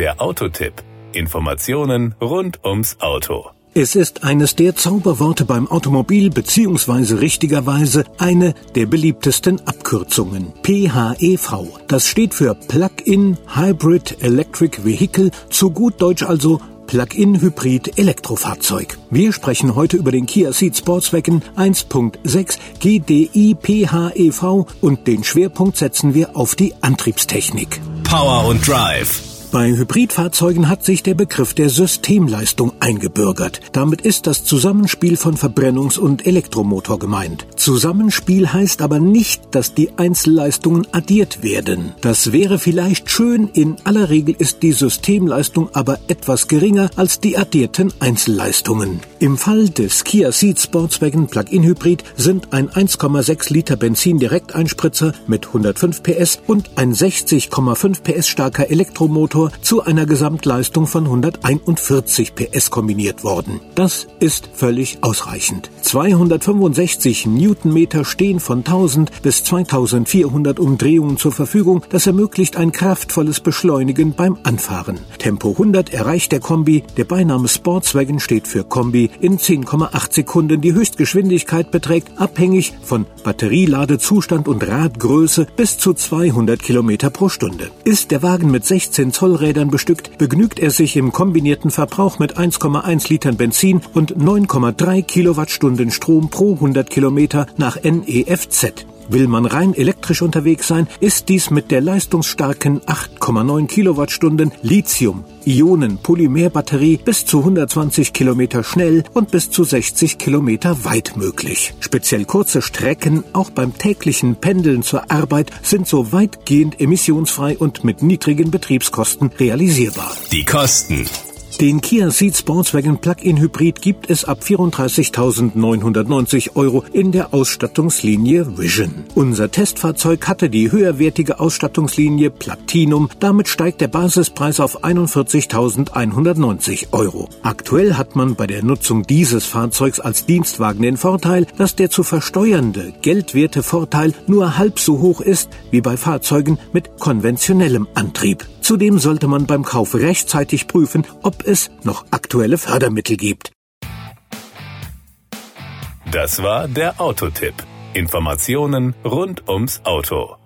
Der Autotipp. Informationen rund ums Auto. Es ist eines der Zauberworte beim Automobil beziehungsweise richtigerweise eine der beliebtesten Abkürzungen. PHEV. Das steht für Plug-in Hybrid Electric Vehicle, zu gut Deutsch also Plug-in-Hybrid-Elektrofahrzeug. Wir sprechen heute über den Kia Ceed Sportswagen 1.6 GDI PHEV und den Schwerpunkt setzen wir auf die Antriebstechnik. Power und Drive bei Hybridfahrzeugen hat sich der Begriff der Systemleistung eingebürgert. Damit ist das Zusammenspiel von Verbrennungs- und Elektromotor gemeint. Zusammenspiel heißt aber nicht, dass die Einzelleistungen addiert werden. Das wäre vielleicht schön, in aller Regel ist die Systemleistung aber etwas geringer als die addierten Einzelleistungen. Im Fall des Kia Ceed Sportswagen Plug-in Hybrid sind ein 1,6 Liter Benzin Direkteinspritzer mit 105 PS und ein 60,5 PS starker Elektromotor Motor zu einer Gesamtleistung von 141 PS kombiniert worden. Das ist völlig ausreichend. 265 Newtonmeter stehen von 1000 bis 2400 Umdrehungen zur Verfügung. Das ermöglicht ein kraftvolles Beschleunigen beim Anfahren. Tempo 100 erreicht der Kombi. Der Beiname Sportswagen steht für Kombi in 10,8 Sekunden. Die Höchstgeschwindigkeit beträgt abhängig von Batterieladezustand und Radgröße bis zu 200 Kilometer pro Stunde. Ist der Wagen mit 16 Zoll Vollrädern bestückt, begnügt er sich im kombinierten Verbrauch mit 1,1 Litern Benzin und 9,3 Kilowattstunden Strom pro 100 Kilometer nach NEFZ. Will man rein elektrisch unterwegs sein, ist dies mit der leistungsstarken 8,9 Kilowattstunden Lithium Ionen-Polymerbatterie bis zu 120 Kilometer schnell und bis zu 60 Kilometer weit möglich. Speziell kurze Strecken, auch beim täglichen Pendeln zur Arbeit, sind so weitgehend emissionsfrei und mit niedrigen Betriebskosten realisierbar. Die Kosten. Den Kia Ceed Sportswagen Plug-in Hybrid gibt es ab 34.990 Euro in der Ausstattungslinie Vision. Unser Testfahrzeug hatte die höherwertige Ausstattungslinie Platinum. Damit steigt der Basispreis auf 41.190 Euro. Aktuell hat man bei der Nutzung dieses Fahrzeugs als Dienstwagen den Vorteil, dass der zu versteuernde geldwerte Vorteil nur halb so hoch ist wie bei Fahrzeugen mit konventionellem Antrieb. Zudem sollte man beim Kauf rechtzeitig prüfen, ob es noch aktuelle Fördermittel gibt. Das war der Autotipp. Informationen rund ums Auto.